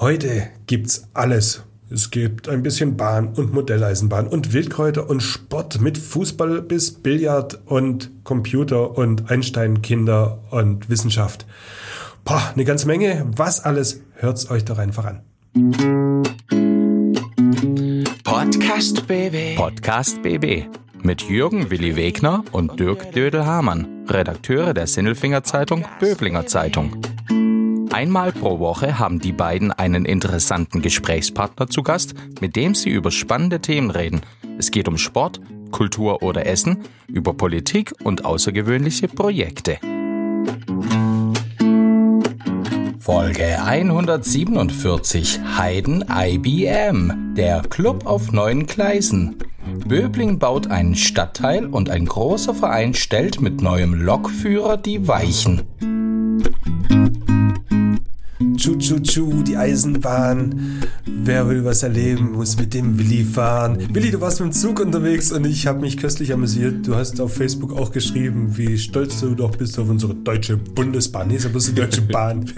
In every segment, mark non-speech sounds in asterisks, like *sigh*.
Heute gibt's alles. Es gibt ein bisschen Bahn und Modelleisenbahn und Wildkräuter und Sport mit Fußball bis Billard und Computer und Einstein-Kinder und Wissenschaft. Boah, eine ganze Menge. Was alles? Hört's euch doch einfach an. Podcast BB. Podcast BB mit Jürgen Willi Wegner und Dirk Dödel-Hamann, Redakteure der Sinnelfinger Zeitung Böblinger Zeitung. Einmal pro Woche haben die beiden einen interessanten Gesprächspartner zu Gast, mit dem sie über spannende Themen reden. Es geht um Sport, Kultur oder Essen, über Politik und außergewöhnliche Projekte. Folge 147 Heiden IBM, der Club auf neuen Gleisen. Böbling baut einen Stadtteil und ein großer Verein stellt mit neuem Lokführer die Weichen. Tschu, tschu, tschu, die Eisenbahn. Wer will was erleben, muss mit dem Willi fahren. Willi, du warst mit dem Zug unterwegs und ich habe mich köstlich amüsiert. Du hast auf Facebook auch geschrieben, wie stolz du doch bist auf unsere deutsche Bundesbahn. Nee, ist aber die deutsche *laughs* Bahn.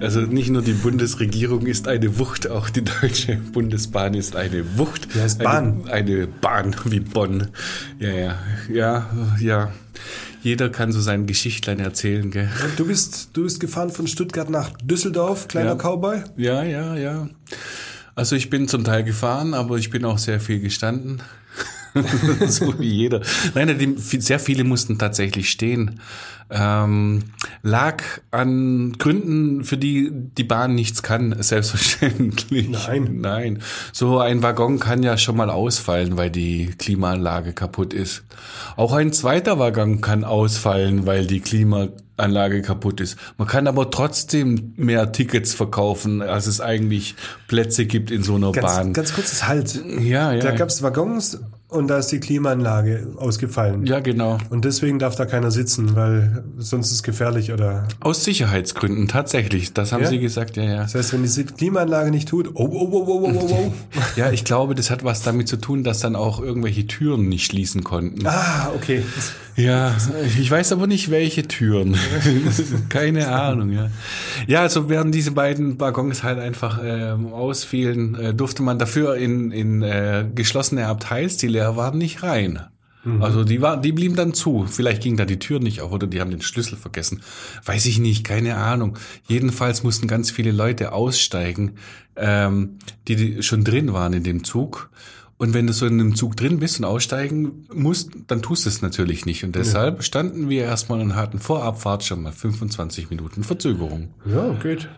also nicht nur die Bundesregierung ist eine Wucht, auch die deutsche Bundesbahn ist eine Wucht. Die heißt Bahn. Eine, eine Bahn wie Bonn. Ja, ja, ja, ja jeder kann so sein Geschichtlein erzählen. Gell? Du bist, du bist gefahren von Stuttgart nach Düsseldorf, kleiner ja. Cowboy? Ja, ja, ja. Also ich bin zum Teil gefahren, aber ich bin auch sehr viel gestanden. *laughs* so wie jeder. Nein, die, sehr viele mussten tatsächlich stehen. Ähm, lag an Gründen, für die die Bahn nichts kann, selbstverständlich. Nein. Nein. So ein Waggon kann ja schon mal ausfallen, weil die Klimaanlage kaputt ist. Auch ein zweiter Waggon kann ausfallen, weil die Klimaanlage kaputt ist. Man kann aber trotzdem mehr Tickets verkaufen, als es eigentlich Plätze gibt in so einer ganz, Bahn. Ganz kurzes Halt. Ja, ja. Da gab es Waggons und da ist die Klimaanlage ausgefallen. Ja, genau. Und deswegen darf da keiner sitzen, weil sonst ist es gefährlich oder. Aus Sicherheitsgründen, tatsächlich. Das haben Ja? Sie gesagt, ja, ja. Das heißt, wenn die Klimaanlage nicht tut, oh, oh, oh, oh, oh, oh, oh. *laughs* Ja, ich glaube, das hat was damit zu tun, dass dann auch irgendwelche Türen nicht schließen konnten. ah, okay. Ja, ich weiß aber nicht, welche Türen. *laughs* Keine Ahnung, ja. Ja, also während diese beiden Waggons halt einfach ähm, ausfielen, äh, durfte man dafür in, in äh, geschlossene Abteils, die leer waren, nicht rein. Also die war, die blieben dann zu. Vielleicht ging da die Tür nicht auf oder die haben den Schlüssel vergessen. Weiß ich nicht, keine Ahnung. Jedenfalls mussten ganz viele Leute aussteigen, ähm, die, die schon drin waren in dem Zug. Und wenn du so in einem Zug drin bist und aussteigen musst, dann tust du es natürlich nicht. Und deshalb standen wir erstmal und hatten vor Abfahrt schon mal 25 Minuten Verzögerung. Ja, geht.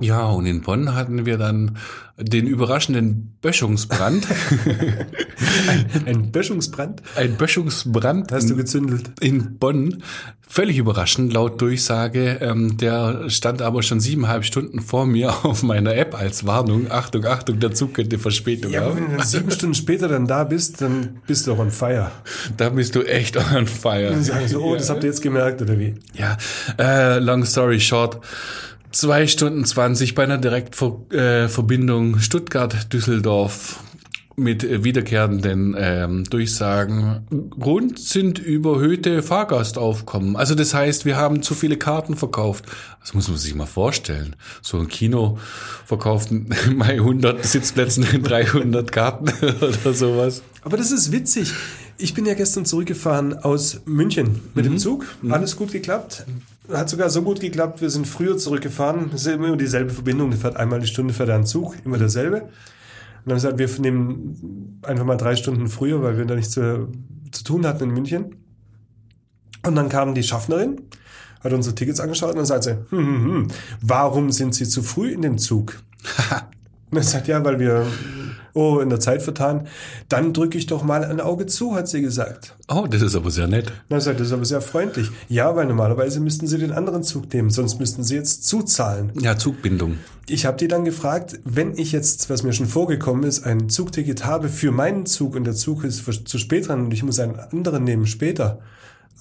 Ja, und in Bonn hatten wir dann den überraschenden Böschungsbrand. *laughs* Ein Böschungsbrand Ein Böschungsbrand hast du gezündelt. in Bonn. Völlig überraschend, laut Durchsage. Ähm, der stand aber schon siebeneinhalb Stunden vor mir *laughs* auf meiner App als Warnung. Achtung, Achtung, der Zug könnte Verspätung Ja, haben. wenn du dann sieben Stunden später dann da bist, dann bist du auch on fire. Da bist du echt on fire. Dann sagen so, oh, das habt ihr jetzt gemerkt, oder wie? Ja, äh, long story short. Zwei Stunden zwanzig bei einer Direktverbindung Stuttgart-Düsseldorf mit äh, wiederkehrenden ähm, Durchsagen. Grund sind überhöhte Fahrgastaufkommen. Also das heißt, wir haben zu viele Karten verkauft. Das muss man sich mal vorstellen. So ein Kino verkauft *laughs* bei 100 Sitzplätzen 300 Karten *laughs* oder sowas. Aber das ist witzig. Ich bin ja gestern zurückgefahren aus München mit dem Zug. Alles gut geklappt. Hat sogar so gut geklappt, wir sind früher zurückgefahren. Es ist immer dieselbe Verbindung. Der fährt einmal die Stunde, fährt ein Zug, immer derselbe. Und dann haben wir gesagt, wir nehmen einfach mal drei Stunden früher, weil wir da nichts zu, zu tun hatten in München. Und dann kam die Schaffnerin, hat unsere Tickets angeschaut und dann sagt sie, hm, hm, hm, warum sind Sie zu früh in dem Zug? *laughs* Und er sagt, ja, weil wir, oh, in der Zeit vertan. Dann drücke ich doch mal ein Auge zu, hat sie gesagt. Oh, das ist aber sehr nett. Sagt, das ist aber sehr freundlich. Ja, weil normalerweise müssten Sie den anderen Zug nehmen, sonst müssten Sie jetzt zuzahlen. Ja, Zugbindung. Ich habe die dann gefragt, wenn ich jetzt, was mir schon vorgekommen ist, ein Zugticket habe für meinen Zug und der Zug ist zu spät dran und ich muss einen anderen nehmen später,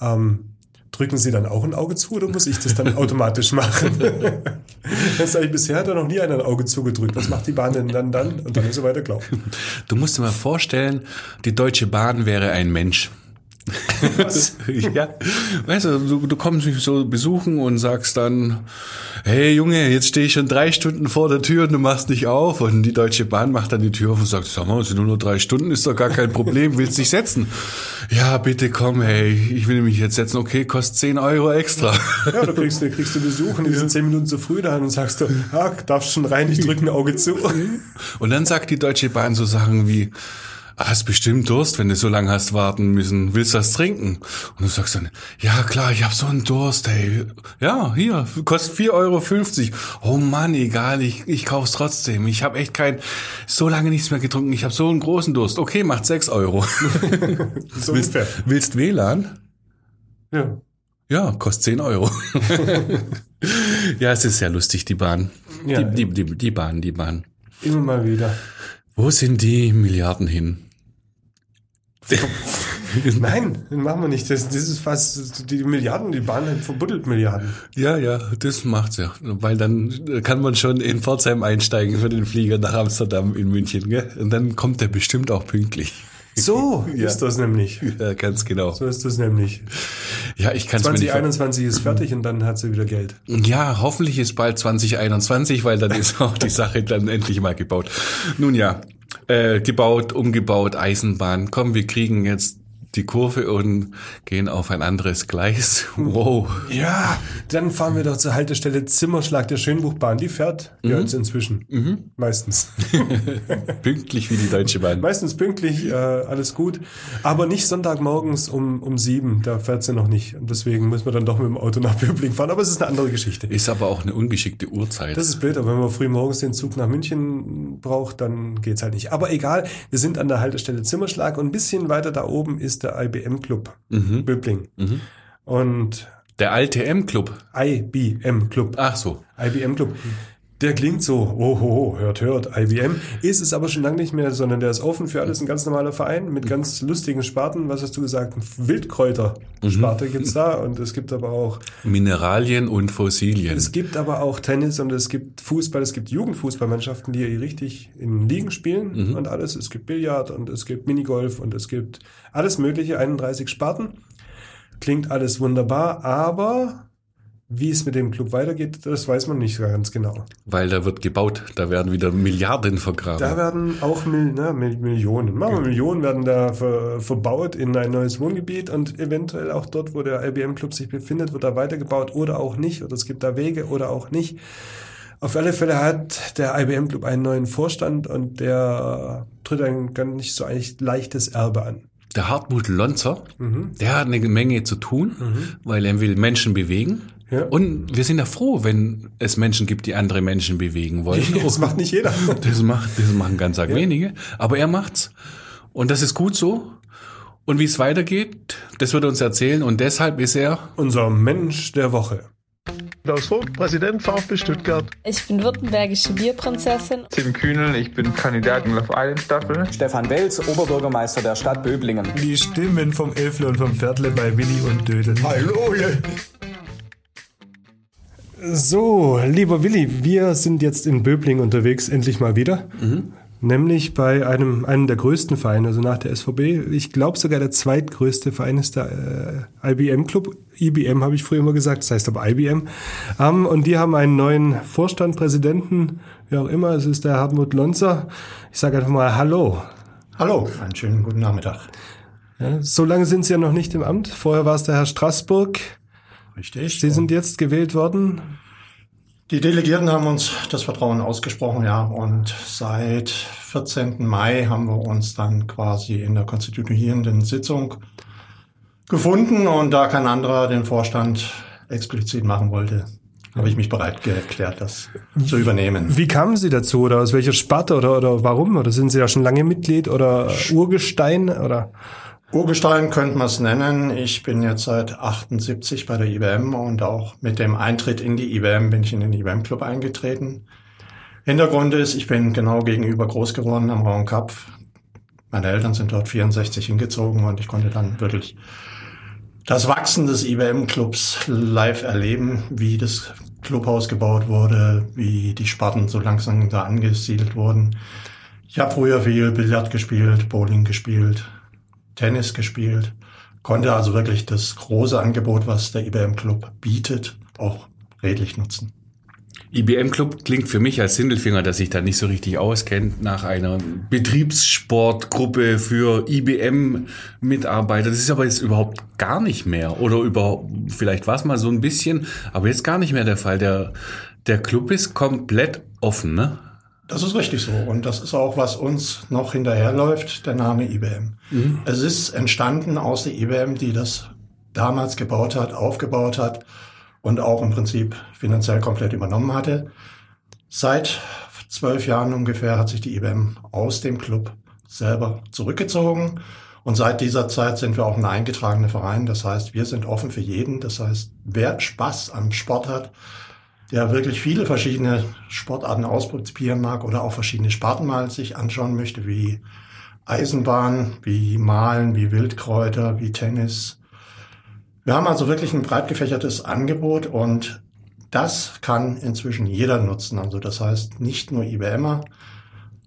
ähm, drücken Sie dann auch ein Auge zu oder muss ich das dann automatisch machen? *laughs* das sage ich, bisher hat er noch nie einer ein Auge zugedrückt. Was macht die Bahn denn dann dann? Und dann ist er weitergelaufen. Du musst dir mal vorstellen, die Deutsche Bahn wäre ein Mensch. *laughs* ja, weißt du, du, du kommst mich so besuchen und sagst dann, hey Junge, jetzt stehe ich schon drei Stunden vor der Tür und du machst nicht auf. Und die Deutsche Bahn macht dann die Tür auf und sagt, sag mal, es sind nur noch drei Stunden, ist doch gar kein Problem, willst dich setzen? Ja, bitte komm, hey, ich will mich jetzt setzen, okay, kostet 10 Euro extra. Ja, da kriegst du, kriegst du Besuch und die sind zehn Minuten zu früh da und sagst du, ah, darfst schon rein, ich drücke ein Auge zu. Und dann sagt die Deutsche Bahn so Sachen wie, "Ah, hast bestimmt Durst, wenn du so lange hast warten müssen. Willst du was trinken? Und du sagst dann, ja klar, ich habe so einen Durst, ey. Ja, hier, kostet 4,50 Euro. Oh Mann, egal, ich, ich kauf's trotzdem. Ich habe echt kein, so lange nichts mehr getrunken. Ich habe so einen großen Durst. Okay, macht 6 Euro. *laughs* So willst, ungefähr. willst WLAN? Ja. Ja, kostet 10 Euro. *laughs* ja, es ist sehr lustig, die Bahn. Ja. die, die, die, die Bahn, die Bahn. Immer mal wieder. Wo sind die Milliarden hin? *laughs* Nein, das machen wir nicht. Das, das ist fast die Milliarden, die Bahn verbuddelt Milliarden. Ja, ja, das macht's ja. Weil dann kann man schon in Pforzheim einsteigen für den Flieger nach Amsterdam in München, gell? Und dann kommt der bestimmt auch pünktlich. So *laughs* Ja. ist das nämlich. Ja, ganz genau. So ist das nämlich. Ja, ich kann's mir nicht. ver- 2021 ist fertig und dann hat sie wieder Geld. Ja, hoffentlich ist bald 2021, weil dann ist auch die Sache dann endlich mal gebaut. Nun ja, äh, gebaut, umgebaut, Eisenbahn. Komm, wir kriegen jetzt die Kurve und gehen auf ein anderes Gleis. Wow. Ja, dann fahren wir doch zur Haltestelle Zimmerschlag der Schönbuchbahn. Die fährt ja jetzt inzwischen. Meistens. *laughs* *laughs* Pünktlich wie die Deutsche Bahn. Meistens pünktlich, äh, alles gut. Aber nicht Sonntagmorgens um, um sieben. Da fährt sie noch nicht. Und deswegen müssen wir dann doch mit dem Auto nach Böbling fahren. Aber es ist eine andere Geschichte. Ist aber auch eine ungeschickte Uhrzeit. Das ist blöd, aber wenn man früh morgens den Zug nach München braucht, dann geht's halt nicht. Aber egal, wir sind an der Haltestelle Zimmerschlag und ein bisschen weiter da oben ist der IBM Club Böbling. Und Der alte M-Club. IBM Club. Ach so. IBM Club. Der klingt so, oh, ho, ho, hört, hört, IBM. Ist es aber schon lange nicht mehr, sondern der ist offen für alles, ein ganz normaler Verein mit ganz lustigen Sparten. Was hast du gesagt? Wildkräuter-Sparte gibt's da und es gibt aber auch Mineralien und Fossilien. es gibt aber auch Tennis und es gibt Fußball, es gibt Jugendfußballmannschaften, die richtig in Ligen spielen und alles. Es gibt Billard und es gibt Minigolf und es gibt alles mögliche, 31 Sparten. Klingt alles wunderbar, aber wie es mit dem Club weitergeht, das weiß man nicht ganz genau. Weil da wird gebaut. Da werden wieder Milliarden vergraben. Da werden auch Mil ne, Mil- Millionen, wir Millionen werden da ver, verbaut in ein neues Wohngebiet und eventuell auch dort, wo der IBM Club sich befindet, wird da weitergebaut oder auch nicht. Oder es gibt da Wege oder auch nicht. Auf alle Fälle hat der IBM Club einen neuen Vorstand und der tritt ein ganz nicht so eigentlich leichtes Erbe an. Der Hartmut Lonzer, Mhm. der hat eine Menge zu tun, weil er will Menschen bewegen. Ja. Und wir sind ja froh, wenn es Menschen gibt, die andere Menschen bewegen wollen. *laughs* Das macht nicht jeder. Das, macht, das machen ganz arg wenige. Aber er macht's. Und das ist gut so. Und wie es weitergeht, das wird er uns erzählen. Und deshalb ist er Unser Mensch der Woche. Klaus Vogt, Präsident VfB Stuttgart. Ich bin württembergische Bierprinzessin. Tim Kühnel, ich bin Kandidat in Love Island Staffel. Stefan Welz, Oberbürgermeister der Stadt Böblingen. Die Stimmen vom Elfle und vom Viertle bei Willi und Dödel. Hallo! So, lieber Willi, wir sind jetzt in Böbling unterwegs, endlich mal wieder. Nämlich bei einem, einem der größten Vereine, also nach der SVB. Ich glaube sogar der zweitgrößte Verein ist der äh, IBM Club. IBM habe ich früher immer gesagt, das heißt aber IBM. Ähm, und die haben einen neuen Vorstand, Präsidenten, wie auch immer. Es ist der Hartmut Lonzer. Ich sage einfach mal Hallo. Hallo, einen schönen guten Nachmittag. Ja, so lange sind Sie ja noch nicht im Amt. Vorher war es der Herr Straßburg. Richtig. Sie sind jetzt gewählt worden. Die Delegierten haben uns das Vertrauen ausgesprochen, ja. Und seit 14. Mai haben wir uns dann quasi in der konstituierenden Sitzung gefunden. Und da kein anderer den Vorstand explizit machen wollte, habe ich mich bereit erklärt, das zu übernehmen. Wie kamen Sie dazu oder aus welcher Sparte oder, oder warum? Oder sind Sie ja schon lange Mitglied oder Urgestein oder? Urgestein könnte man es nennen. Ich bin jetzt seit 78 bei der IBM und auch mit dem Eintritt in die IBM bin ich in den IBM-Club eingetreten. Hintergrund ist, ich bin genau gegenüber groß geworden am Raum Kap. Meine Eltern sind dort 64 hingezogen und ich konnte dann wirklich das Wachsen des IBM-Clubs live erleben, wie das Clubhaus gebaut wurde, wie die Sparten so langsam da angesiedelt wurden. Ich habe früher viel Billard gespielt, Bowling gespielt, Tennis gespielt, konnte also wirklich das große Angebot, was der IBM Club bietet, auch redlich nutzen. IBM Club klingt für mich als Sindelfinger, der sich da nicht so richtig auskennt, nach einer Betriebssportgruppe für IBM-Mitarbeiter. Das ist aber jetzt überhaupt gar nicht mehr. Oder überhaupt, vielleicht war es mal so ein bisschen, aber jetzt gar nicht mehr der Fall. Der, der Club ist komplett offen, ne? Das ist richtig so. Und das ist auch, was uns noch hinterherläuft, der Name IBM. Mhm. Es ist entstanden aus der IBM, die das damals gebaut hat, aufgebaut hat und auch im Prinzip finanziell komplett übernommen hatte. Seit zwölf Jahren ungefähr hat sich die IBM aus dem Club selber zurückgezogen. Und seit dieser Zeit sind wir auch ein eingetragener Verein. Das heißt, wir sind offen für jeden. Das heißt, wer Spaß am Sport hat, der wirklich viele verschiedene Sportarten ausprobieren mag oder auch verschiedene Sparten mal sich anschauen möchte, wie Eisenbahn, wie Malen, wie Wildkräuter, wie Tennis, wir haben also wirklich ein breit gefächertes Angebot und das kann inzwischen jeder nutzen. Also das heißt nicht nur IBMer.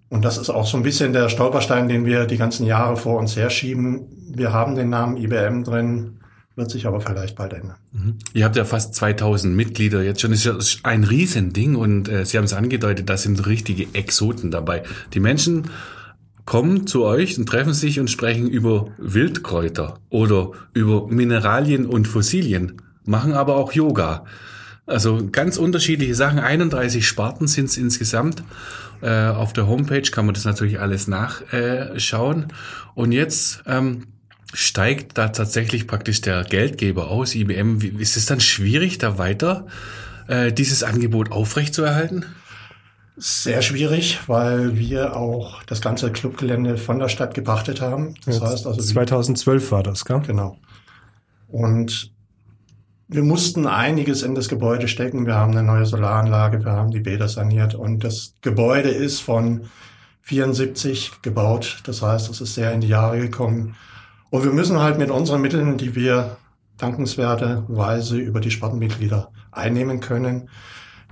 Und das ist auch so ein bisschen der Stolperstein, den wir die ganzen Jahre vor uns herschieben. Wir haben den Namen IBM drin, wird sich aber vielleicht bald ändern. Mhm. Ihr habt ja fast 2000 Mitglieder jetzt schon. Das ist ein Riesending und äh, Sie haben es angedeutet, da sind richtige Exoten dabei. Die Menschen kommen zu euch und treffen sich und sprechen über Wildkräuter oder über Mineralien und Fossilien, machen aber auch Yoga. Also ganz unterschiedliche Sachen. 31 Sparten sind es insgesamt. Äh, auf der Homepage kann man das natürlich alles nachschauen. und jetzt ähm, steigt da tatsächlich praktisch der Geldgeber aus, IBM. Ist es dann schwierig, da weiter äh, dieses Angebot aufrechtzuerhalten? Sehr schwierig, weil wir auch das ganze Clubgelände von der Stadt gepachtet haben. Das ja, heißt also 2012 war das, gell? Genau. Und wir mussten einiges in das Gebäude stecken. Wir haben eine neue Solaranlage, wir haben die Bäder saniert und das Gebäude ist von 74 gebaut. Das heißt, es ist sehr in die Jahre gekommen. Und wir müssen halt mit unseren Mitteln, die wir dankenswerterweise über die Spartenmitglieder einnehmen können,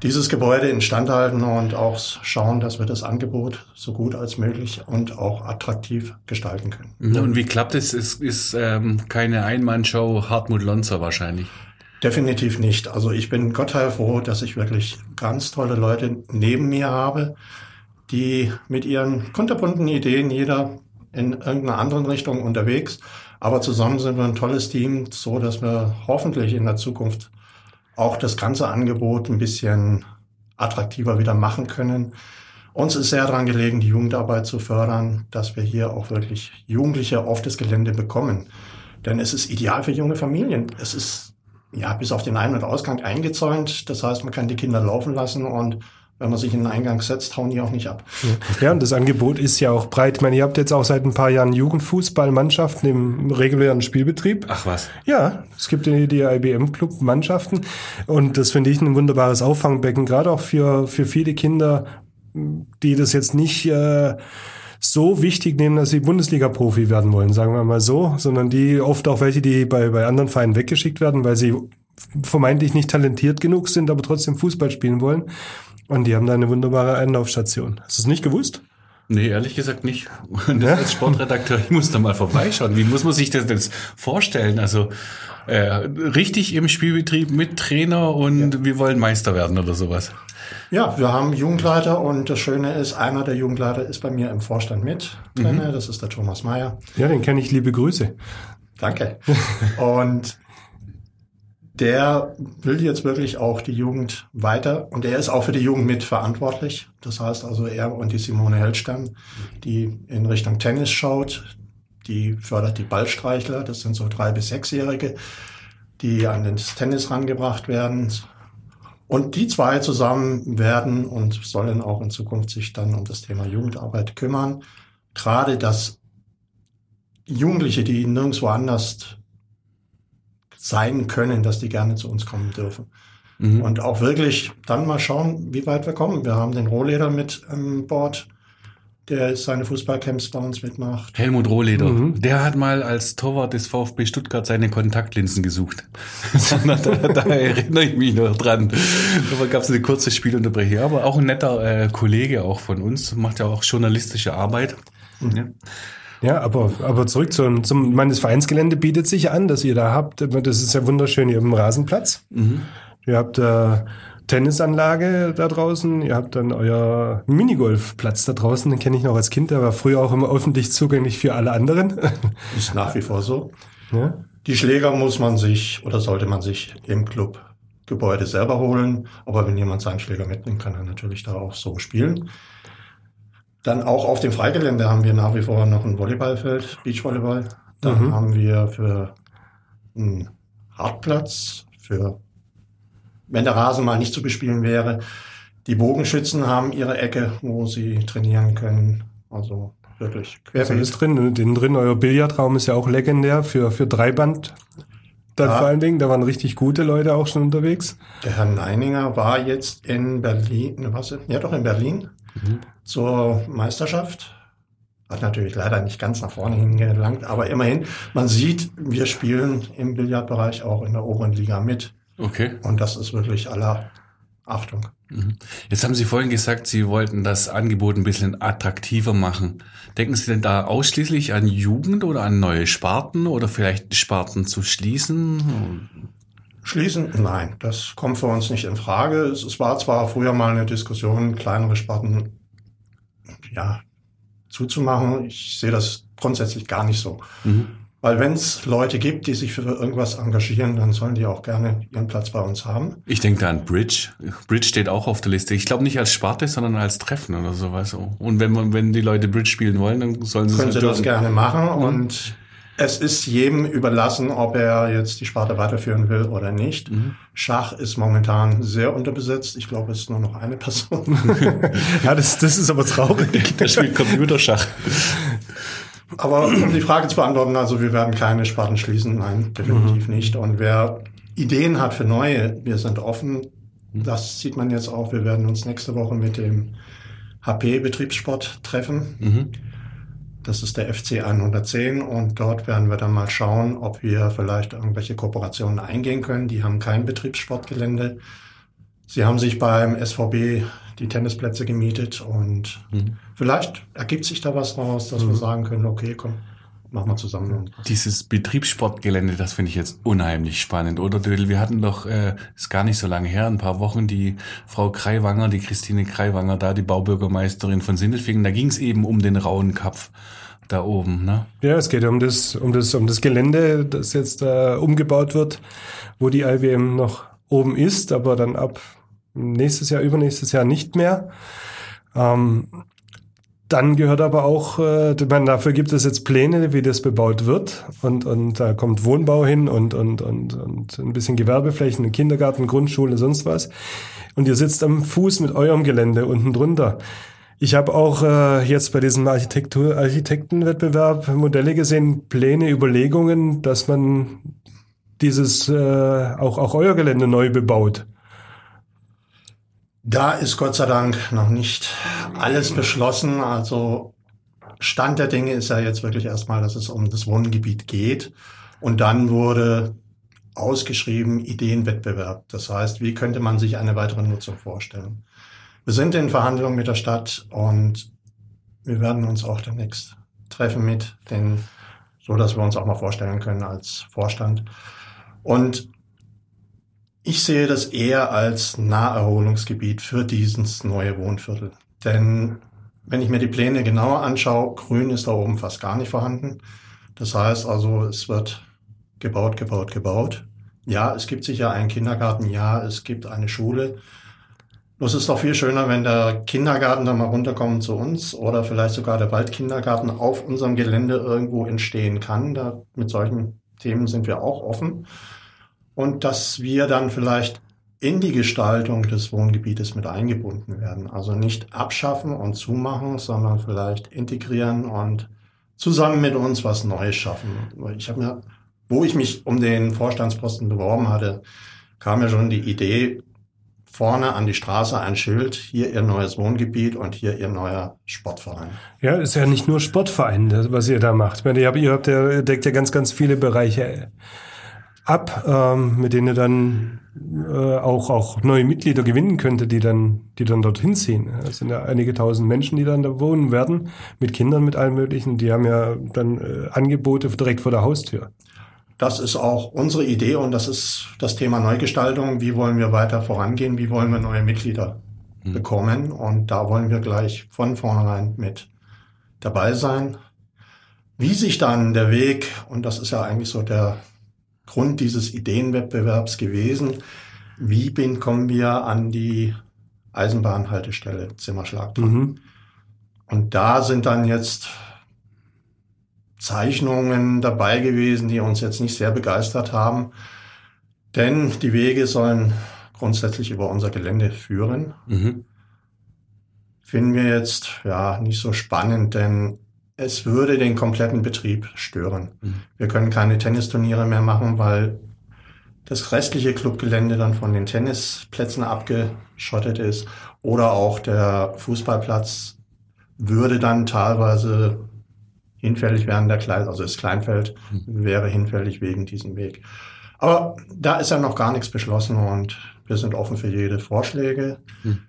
dieses Gebäude instand halten und auch schauen, dass wir das Angebot so gut als möglich und auch attraktiv gestalten können. Und wie klappt es? Es ist ähm, keine Einmannshow Hartmut Lonzer wahrscheinlich. Definitiv nicht. Also ich bin Gott froh, dass ich wirklich ganz tolle Leute neben mir habe, die mit ihren kunterbunten Ideen jeder in irgendeiner anderen Richtung unterwegs. Aber zusammen sind wir ein tolles Team, so dass wir hoffentlich in der Zukunft auch das ganze Angebot ein bisschen attraktiver wieder machen können. Uns ist sehr daran gelegen, die Jugendarbeit zu fördern, dass wir hier auch wirklich Jugendliche auf das Gelände bekommen. Denn es ist ideal für junge Familien. Es ist ja bis auf den Ein- und Ausgang eingezäunt. Das heißt, man kann die Kinder laufen lassen und wenn man sich in den Eingang setzt, hauen die auch nicht ab. Ja, und das Angebot ist ja auch breit. Ich meine, ihr habt jetzt auch seit ein paar Jahren Jugendfußballmannschaften im regulären Spielbetrieb. Ach was? Ja, es gibt die, die IBM-Club Mannschaften und das finde ich ein wunderbares Auffangbecken, gerade auch für, für viele Kinder, die das jetzt nicht äh, so wichtig nehmen, dass sie Bundesliga-Profi werden wollen, sagen wir mal so, sondern die oft auch welche, die bei, bei anderen Vereinen weggeschickt werden, weil sie vermeintlich nicht talentiert genug sind, aber trotzdem Fußball spielen wollen. Und die haben da eine wunderbare Anlaufstation. Hast du es nicht gewusst? Nee, ehrlich gesagt nicht. Und ja? als Sportredakteur, ich muss da mal vorbeischauen. Wie muss man sich das denn vorstellen? Also äh, richtig im Spielbetrieb mit Trainer und ja. wir wollen Meister werden oder sowas. Ja, wir haben Jugendleiter und das Schöne ist, einer der Jugendleiter ist bei mir im Vorstand mit. Mhm. Das ist der Thomas Meyer. Ja, den kenne ich. Liebe Grüße. Danke. und der will jetzt wirklich auch die Jugend weiter und er ist auch für die Jugend mitverantwortlich. Das heißt also er und die Simone Hellstern, die in Richtung Tennis schaut, die fördert die Ballstreichler, das sind so drei bis sechsjährige, die an das Tennis rangebracht werden. Und die zwei zusammen werden und sollen auch in Zukunft sich dann um das Thema Jugendarbeit kümmern. Gerade dass Jugendliche, die nirgendwo anders sein können, dass die gerne zu uns kommen dürfen. Mhm. Und auch wirklich dann mal schauen, wie weit wir kommen. Wir haben den Rohleder mit an Bord, der seine Fußballcamps bei uns mitmacht. Helmut Rohleder, mhm. der hat mal als Torwart des VfB Stuttgart seine Kontaktlinsen gesucht. *laughs* da, da, erinnere ich mich noch dran. Da gab es eine kurze Spielunterbrechung. Aber auch ein netter äh, Kollege auch von uns, macht ja auch journalistische Arbeit. Mhm. Ja. Ja, aber, aber zurück zum, zum, meines Vereinsgelände bietet sich an, dass ihr da habt. Das ist ja wunderschön. Ihr habt einen Rasenplatz. Mhm. Ihr habt äh, Tennisanlage da draußen. Ihr habt dann euer Minigolfplatz da draußen. Den kenne ich noch als Kind. Der war früher auch immer öffentlich zugänglich für alle anderen. *laughs* Ist nach wie vor so. Ja. Die Schläger muss man sich oder sollte man sich im Clubgebäude selber holen. Aber wenn jemand seinen Schläger mitnimmt, kann er natürlich da auch so spielen. Dann auch auf dem Freigelände haben wir nach wie vor noch ein Volleyballfeld, Beachvolleyball. Dann Mhm. haben wir für einen Hartplatz, für wenn der Rasen mal nicht zu bespielen wäre. Die Bogenschützen haben ihre Ecke, wo sie trainieren können. Also wirklich ist alles querbeet. drin? Innen drin, euer Billardraum ist ja auch legendär für, für Dreiband. Dann Ja. vor allen Dingen, da waren richtig gute Leute auch schon unterwegs. Der Herr Neininger war jetzt in Berlin, was? Ja, doch in Berlin zur Meisterschaft. Hat natürlich leider nicht ganz nach vorne hingelangt, aber immerhin, man sieht, wir spielen im Billardbereich auch in der oberen Liga mit. Okay. Und das ist wirklich aller Achtung. Jetzt haben Sie vorhin gesagt, Sie wollten das Angebot ein bisschen attraktiver machen. Denken Sie denn da ausschließlich an Jugend oder an neue Sparten oder vielleicht Sparten zu schließen? Schließen? Nein, das kommt für uns nicht in Frage. Es, war zwar früher mal eine Diskussion, kleinere Sparten ja, zuzumachen. Ich sehe das grundsätzlich gar nicht so. Weil wenn es Leute gibt, die sich für irgendwas engagieren, dann sollen die auch gerne ihren Platz bei uns haben. Ich denke da an Bridge. Bridge steht auch auf der Liste. Ich glaube nicht als Sparte, sondern als Treffen oder sowas. Und wenn man, wenn die Leute Bridge spielen wollen, dann sollen sie Können es sie das dürfen. gerne machen und es ist jedem überlassen, ob er jetzt die Sparte weiterführen will oder nicht. Schach ist momentan sehr unterbesetzt. Ich glaube, es ist nur noch eine Person. *laughs* Ja, das, das ist aber traurig. Der spielt Computerschach. Aber um die Frage zu beantworten, also wir werden keine Sparten schließen, nein, definitiv nicht. Und wer Ideen hat für neue, wir sind offen. Das sieht man jetzt auch. Wir werden uns nächste Woche mit dem HP Betriebssport treffen. Das ist der FC 110 und dort werden wir dann mal schauen, ob wir vielleicht irgendwelche Kooperationen eingehen können. Die haben kein Betriebssportgelände. Sie haben sich beim SVB die Tennisplätze gemietet und vielleicht ergibt sich da was raus, dass wir sagen können, okay, komm, machen wir zusammen. Dieses Betriebssportgelände, das finde ich jetzt unheimlich spannend, oder? Wir hatten doch, äh, ist gar nicht so lange her, ein paar Wochen, die Frau Kreiwanger, die Christine Kreiwanger da, die Baubürgermeisterin von Sindelfingen, da ging es eben um den rauen Kapf da oben, ne? Ja, es geht um das, um das, um das Gelände, das jetzt äh, umgebaut wird, wo die IBM noch oben ist, aber dann ab nächstes Jahr, übernächstes Jahr nicht mehr. Ähm, dann gehört aber auch, äh, meine, dafür gibt es jetzt Pläne, wie das bebaut wird. Und, und da kommt Wohnbau hin und, und, und, und ein bisschen Gewerbeflächen, Kindergarten, Grundschule, sonst was. Und ihr sitzt am Fuß mit eurem Gelände unten drunter. Ich habe auch äh, jetzt bei diesem Architektur Architektenwettbewerb Modelle gesehen, Pläne, Überlegungen, dass man dieses äh, auch auch euer Gelände neu bebaut. Da ist Gott sei Dank noch nicht alles beschlossen. Also Stand der Dinge ist ja jetzt wirklich erstmal, dass es um das Wohngebiet geht. Und dann wurde ausgeschrieben Ideenwettbewerb. Das heißt, wie könnte man sich eine weitere Nutzung vorstellen? Wir sind in Verhandlungen mit der Stadt und wir werden uns auch demnächst treffen mit den, so dass wir uns auch mal vorstellen können als Vorstand. Und ich sehe das eher als Naherholungsgebiet für dieses neue Wohnviertel. Denn wenn ich mir die Pläne genauer anschaue, grün ist da oben fast gar nicht vorhanden. Das heißt also, es wird gebaut, gebaut, gebaut. Ja, es gibt sicher einen Kindergarten, ja, es gibt eine Schule. Bloß ist doch viel schöner, wenn der Kindergarten dann mal runterkommt zu uns oder vielleicht sogar der Waldkindergarten auf unserem Gelände irgendwo entstehen kann. Da, mit solchen Themen sind wir auch offen. Und dass wir dann vielleicht in die Gestaltung des Wohngebietes mit eingebunden werden. Also nicht abschaffen und zumachen, sondern vielleicht integrieren und zusammen mit uns was Neues schaffen. Ich habe mir, wo ich mich um den Vorstandsposten beworben hatte, kam ja schon die Idee, vorne an die Straße ein Schild, hier ihr neues Wohngebiet und hier ihr neuer Sportverein. Ja, ist ja nicht nur Sportverein, was ihr da macht. Ich meine, ihr habt, ihr deckt ja ganz, ganz viele Bereiche ab, ähm, mit denen ihr dann äh, auch, auch neue Mitglieder gewinnen könnte, die dann, die dann dorthin ziehen. Es sind ja einige tausend Menschen, die dann da wohnen werden, mit Kindern, mit allem Möglichen. Die haben ja dann äh, Angebote direkt vor der Haustür. Das ist auch unsere Idee und das ist das Thema Neugestaltung. Wie wollen wir weiter vorangehen? Wie wollen wir neue Mitglieder mhm. bekommen? Und da wollen wir gleich von vornherein mit dabei sein. Wie sich dann der Weg, und das ist ja eigentlich so der Grund dieses Ideenwettbewerbs gewesen, wie bin, kommen wir an die Eisenbahnhaltestelle Zimmerschlag dran? Mhm. Und da sind dann jetzt Zeichnungen dabei gewesen, die uns jetzt nicht sehr begeistert haben. Denn die Wege sollen grundsätzlich über unser Gelände führen. Mhm. Finden wir jetzt ja nicht so spannend, denn es würde den kompletten Betrieb stören. Mhm. Wir können keine Tennisturniere mehr machen, weil das restliche Clubgelände dann von den Tennisplätzen abgeschottet ist oder auch der Fußballplatz würde dann teilweise hinfällig werden der Kleid, also das Kleinfeld mhm. wäre hinfällig wegen diesem Weg. Aber da ist ja noch gar nichts beschlossen und wir sind offen für jede Vorschläge. Mhm.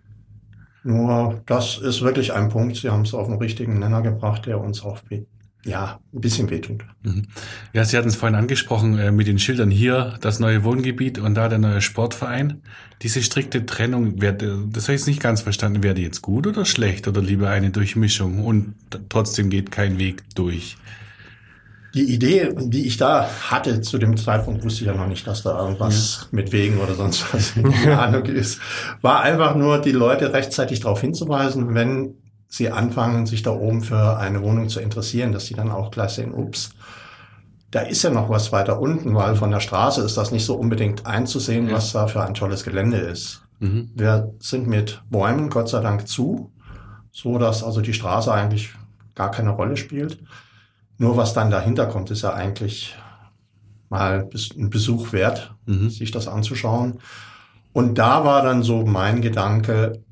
Nur das ist wirklich ein Punkt, Sie haben es auf den richtigen Nenner gebracht, der uns auch ja, ein bisschen wehtut. Mhm. Ja, Sie hatten es vorhin angesprochen äh, mit den Schildern hier, das neue Wohngebiet und da der neue Sportverein. Diese strikte Trennung, wär, das habe ich jetzt nicht ganz verstanden. Wäre die jetzt gut oder schlecht oder lieber eine Durchmischung und trotzdem geht kein Weg durch? Die Idee, die ich da hatte zu dem Zeitpunkt, wusste ich ja noch nicht, dass da irgendwas ja. mit Wegen oder sonst was *laughs* in Ahnung ist, war einfach nur, die Leute rechtzeitig darauf hinzuweisen, wenn sie anfangen, sich da oben für eine Wohnung zu interessieren, dass sie dann auch gleich sehen, ups, da ist ja noch was weiter unten, weil von der Straße ist das nicht so unbedingt einzusehen, ja. was da für ein tolles Gelände ist. Mhm. Wir sind mit Bäumen Gott sei Dank zu, so dass also die Straße eigentlich gar keine Rolle spielt. Nur was dann dahinter kommt, ist ja eigentlich mal ein Besuch wert, mhm. sich das anzuschauen. Und da war dann so mein Gedanke,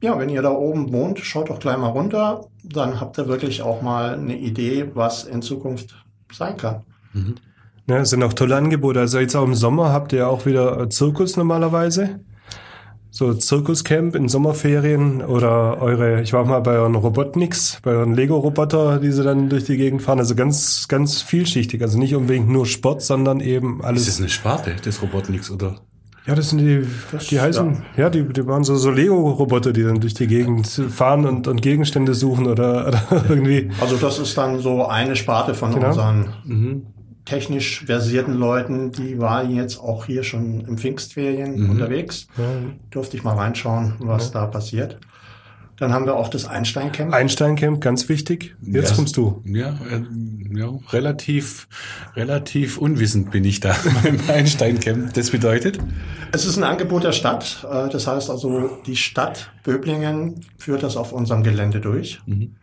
ja, wenn ihr da oben wohnt, schaut doch gleich mal runter. Dann habt ihr wirklich auch mal eine Idee, was in Zukunft sein kann. Mhm. Ja, es sind auch tolle Angebote. Also jetzt auch im Sommer habt ihr auch wieder Zirkus normalerweise. So Zirkuscamp in Sommerferien oder eure, ich war mal bei euren Robotniks, bei euren Lego-Roboter, die sie dann durch die Gegend fahren. Also ganz, ganz vielschichtig. Also nicht unbedingt nur Sport, sondern eben alles. Ist das eine Sparte des Robotniks oder? Ja, das sind die, das, die heißen, ja, ja die, die waren so, so Lego-Roboter, die dann durch die Gegend fahren und, und Gegenstände suchen oder, *laughs* oder irgendwie. Also das ist dann so eine Sparte von genau. unseren mhm. Technisch versierten Leuten. Die war jetzt auch hier schon im Pfingstferien mhm. unterwegs. Ja. Durfte ich mal reinschauen, was ja. da passiert. Dann haben wir auch das Einstein-Camp. Einstein-Camp, ganz wichtig. Jetzt ja, kommst du. Ja, äh, ja, relativ, relativ unwissend bin ich da *laughs* beim Einstein-Camp. Das bedeutet? Es ist ein Angebot der Stadt. Äh, das heißt also, die Stadt Böblingen führt das auf unserem Gelände durch. Mhm.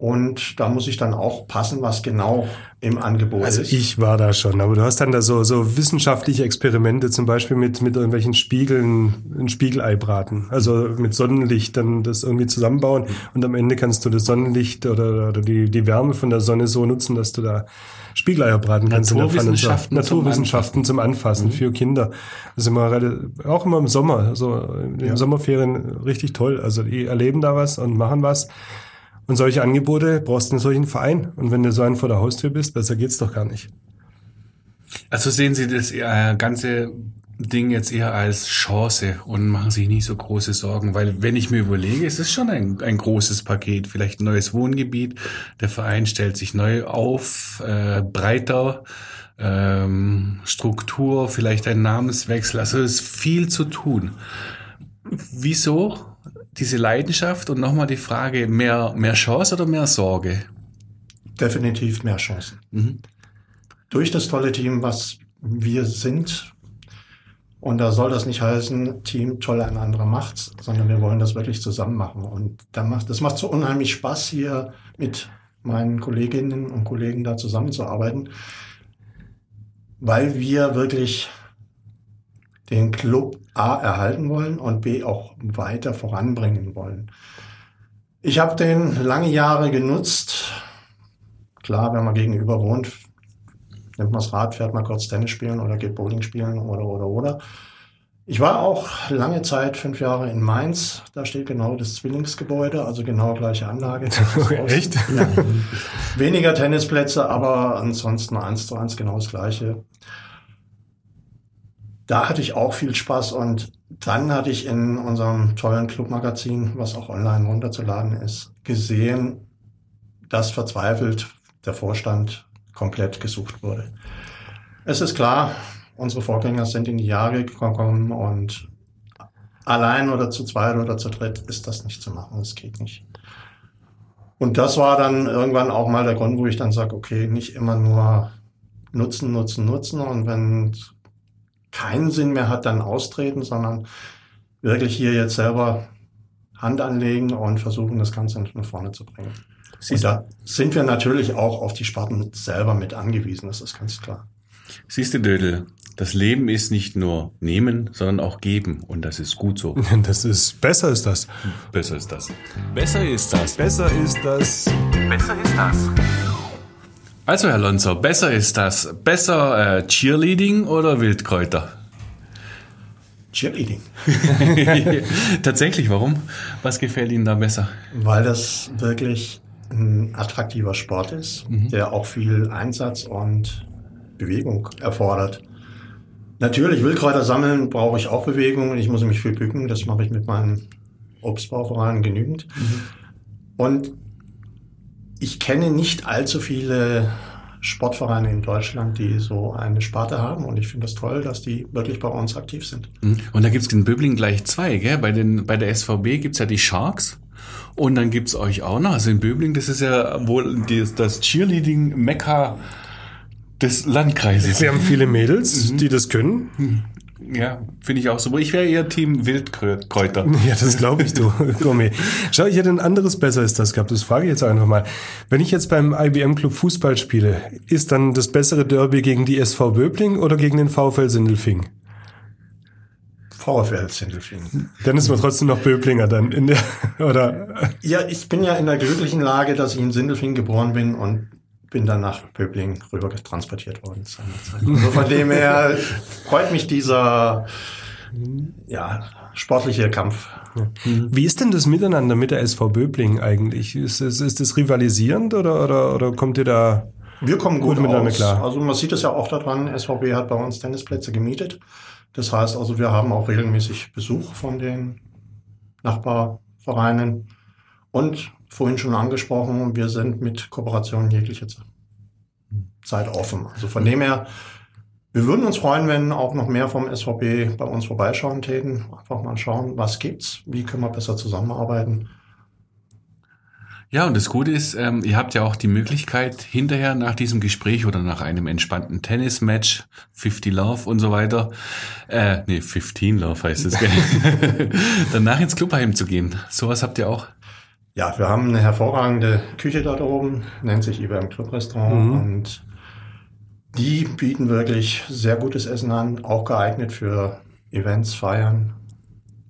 Und da muss ich dann auch passen, was genau im Angebot also ist. Also ich war da schon, aber du hast dann da so, so wissenschaftliche Experimente, zum Beispiel mit, mit irgendwelchen Spiegeln, ein Spiegelei braten. Also mit Sonnenlicht dann das irgendwie zusammenbauen und am Ende kannst du das Sonnenlicht oder, oder die, die Wärme von der Sonne so nutzen, dass du da Spiegeleier braten kannst. Naturwissenschaften, in der Naturwissenschaften zum Anfassen, zum Anfassen mhm. für Kinder. Das ist immer auch immer im Sommer, so in ja. Sommerferien richtig toll. Also die erleben da was und machen was. Und solche Angebote brauchst du einen solchen Verein. Und wenn du so einen vor der Haustür bist, besser geht's doch gar nicht. Also sehen Sie das äh, ganze Ding jetzt eher als Chance und machen sich nicht so große Sorgen, weil wenn ich mir überlege, es ist schon ein, ein großes Paket, vielleicht ein neues Wohngebiet, der Verein stellt sich neu auf, äh, breiter, ähm, Struktur, vielleicht ein Namenswechsel, also es ist viel zu tun. Wieso diese Leidenschaft und nochmal die Frage, mehr, mehr Chance oder mehr Sorge? Definitiv mehr Chancen. Mhm. Durch das tolle Team, was wir sind, und da soll das nicht heißen, Team toll ein anderer macht's, sondern wir wollen das wirklich zusammen machen. Und da macht, das macht so unheimlich Spaß, hier mit meinen Kolleginnen und Kollegen da zusammenzuarbeiten, weil wir wirklich den Club A erhalten wollen und B auch weiter voranbringen wollen. Ich habe den lange Jahre genutzt. Klar, wenn man gegenüber wohnt, nimmt man das Rad, fährt mal kurz Tennis spielen oder geht Bowling spielen oder, oder, oder. Ich war auch lange Zeit, fünf Jahre in Mainz. Da steht genau das Zwillingsgebäude, also genau gleiche Anlage. *laughs* Echt? Ja. Weniger Tennisplätze, aber ansonsten eins zu eins genau das gleiche. Da hatte ich auch viel Spaß und dann hatte ich in unserem tollen Clubmagazin, was auch online runterzuladen ist, gesehen, dass verzweifelt der Vorstand komplett gesucht wurde. Es ist klar, unsere Vorgänger sind in die Jahre gekommen und allein oder zu zweit oder zu dritt ist das nicht zu machen. Das geht nicht. Und das war dann irgendwann auch mal der Grund, wo ich dann sage, okay, nicht immer nur nutzen, nutzen, nutzen und wenn keinen Sinn mehr hat, dann austreten, sondern wirklich hier jetzt selber Hand anlegen und versuchen, das Ganze nach vorne zu bringen. Und da sind wir natürlich auch auf die Sparten selber mit angewiesen, das ist ganz klar. Siehst du, Dödel, das Leben ist nicht nur nehmen, sondern auch geben. Und das ist gut so. *laughs* Das ist, besser ist das. Besser ist das. Besser ist das. Besser ist das. Besser ist das. Also, Herr Lonzo, besser ist das. Besser äh, Cheerleading oder Wildkräuter? Cheerleading. *laughs* Tatsächlich, warum? Was gefällt Ihnen da besser? Weil das wirklich ein attraktiver Sport ist, der auch viel Einsatz und Bewegung erfordert. Natürlich, Wildkräuter sammeln brauche ich auch Bewegung und ich muss mich viel bücken. Das mache ich mit meinem Obstbauverein genügend. Und ich kenne nicht allzu viele Sportvereine in Deutschland, die so eine Sparte haben. Und ich finde es das toll, dass die wirklich bei uns aktiv sind. Und da gibt's in Böbling gleich zwei, gell? Bei, den, bei der SVB gibt's ja die Sharks. Und dann gibt's euch auch noch. Also in Böbling, das ist ja wohl das, das Cheerleading-Mekka des Landkreises. Wir haben viele Mädels, die das können. Ja, finde ich auch so. Ich wäre eher Team Wildkräuter. *laughs* Ja, das glaube ich, du. *laughs* Gummi. Schau, ich hätte ein anderes Besser ist das gehabt. Das frage ich jetzt einfach mal. Wenn ich jetzt beim IBM Club Fußball spiele, ist dann das bessere Derby gegen die SV Böbling oder gegen den VfL Sindelfing? VfL Sindelfingen. Dann ist man trotzdem noch Böblinger dann in der, *laughs* oder? Ja, ich bin ja in der glücklichen Lage, dass ich in Sindelfingen geboren bin und bin dann nach Böbling rüber transportiert worden. Also von dem her freut mich dieser ja, sportliche Kampf. Wie ist denn das Miteinander mit der SV Böbling eigentlich? Ist es ist das rivalisierend oder, oder, oder kommt ihr da Wir kommen gut, Gut miteinander aus. klar. Also man sieht es ja auch daran, SVB hat bei uns Tennisplätze gemietet. Das heißt also, wir haben auch regelmäßig Besuch von den Nachbarvereinen. Und vorhin schon angesprochen, wir sind mit Kooperationen jegliche Zeit offen. Also von dem her, wir würden uns freuen, wenn auch noch mehr vom SVB bei uns vorbeischauen täten. Einfach mal schauen, was gibt's, wie können wir besser zusammenarbeiten. Ja, und das Gute ist, ähm, ihr habt ja auch die Möglichkeit, hinterher nach diesem Gespräch oder nach einem entspannten Tennismatch, 50 Love und so weiter, äh, nee, 15 Love heißt es, gell? *laughs* danach ins Clubheim zu gehen. Sowas habt ihr auch. Ja, wir haben eine hervorragende Küche dort oben, nennt sich IBM Club Restaurant und die bieten wirklich sehr gutes Essen an, auch geeignet für Events, Feiern.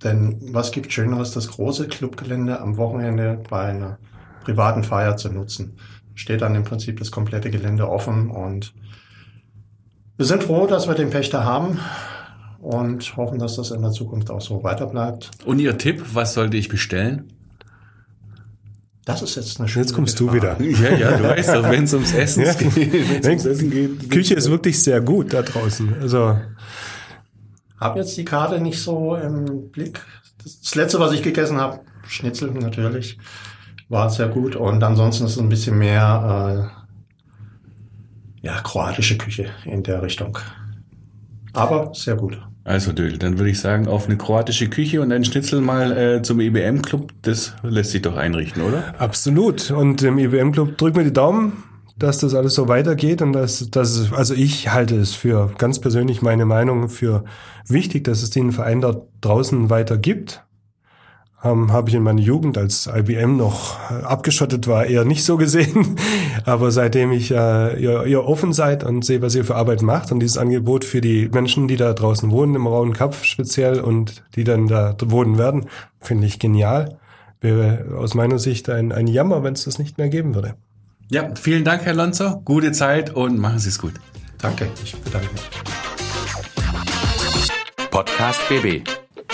Denn was gibt Schöneres, das große Clubgelände am Wochenende bei einer privaten Feier zu nutzen? Steht dann im Prinzip das komplette Gelände offen und wir sind froh, dass wir den Pächter haben und hoffen, dass das in der Zukunft auch so weiter bleibt. Und ihr Tipp, was sollte ich bestellen? Das ist jetzt eine schöne Jetzt kommst du Frage. wieder. Ja, ja, du weißt doch, wenn es ums Essen Ja. geht. Wenn's ums Essen geht. Küche ist wirklich sehr gut da draußen. Also, Habe jetzt die Karte nicht so im Blick. Das, das letzte, was ich gegessen habe, Schnitzel natürlich, war sehr gut. Und ansonsten ist es ein bisschen mehr äh, ja, kroatische Küche in der Richtung. Aber sehr gut. Also Dödel, dann würde ich sagen, auf eine kroatische Küche und ein Schnitzel mal äh, zum EBM-Club, das lässt sich doch einrichten, oder? absolut. Und im IBM-Club drück mir die Daumen, dass das alles so weitergeht und dass, dass also ich halte es für ganz persönlich meine Meinung für wichtig, dass es den Verein dort draußen weiter gibt. Ähm, Habe ich in meiner Jugend, als IBM noch äh, abgeschottet war, eher nicht so gesehen. *laughs* Aber seitdem ich äh, ihr, ihr offen seid und sehe, was ihr für Arbeit macht und dieses Angebot für die Menschen, die da draußen wohnen, im Rauen Kapf speziell und die dann da wohnen werden, finde ich genial. Wäre aus meiner Sicht ein, ein Jammer, wenn es das nicht mehr geben würde. Ja, vielen Dank, Herr Lonzer. Gute Zeit und machen Sie es gut. Danke, ich bedanke mich. Podcast BB.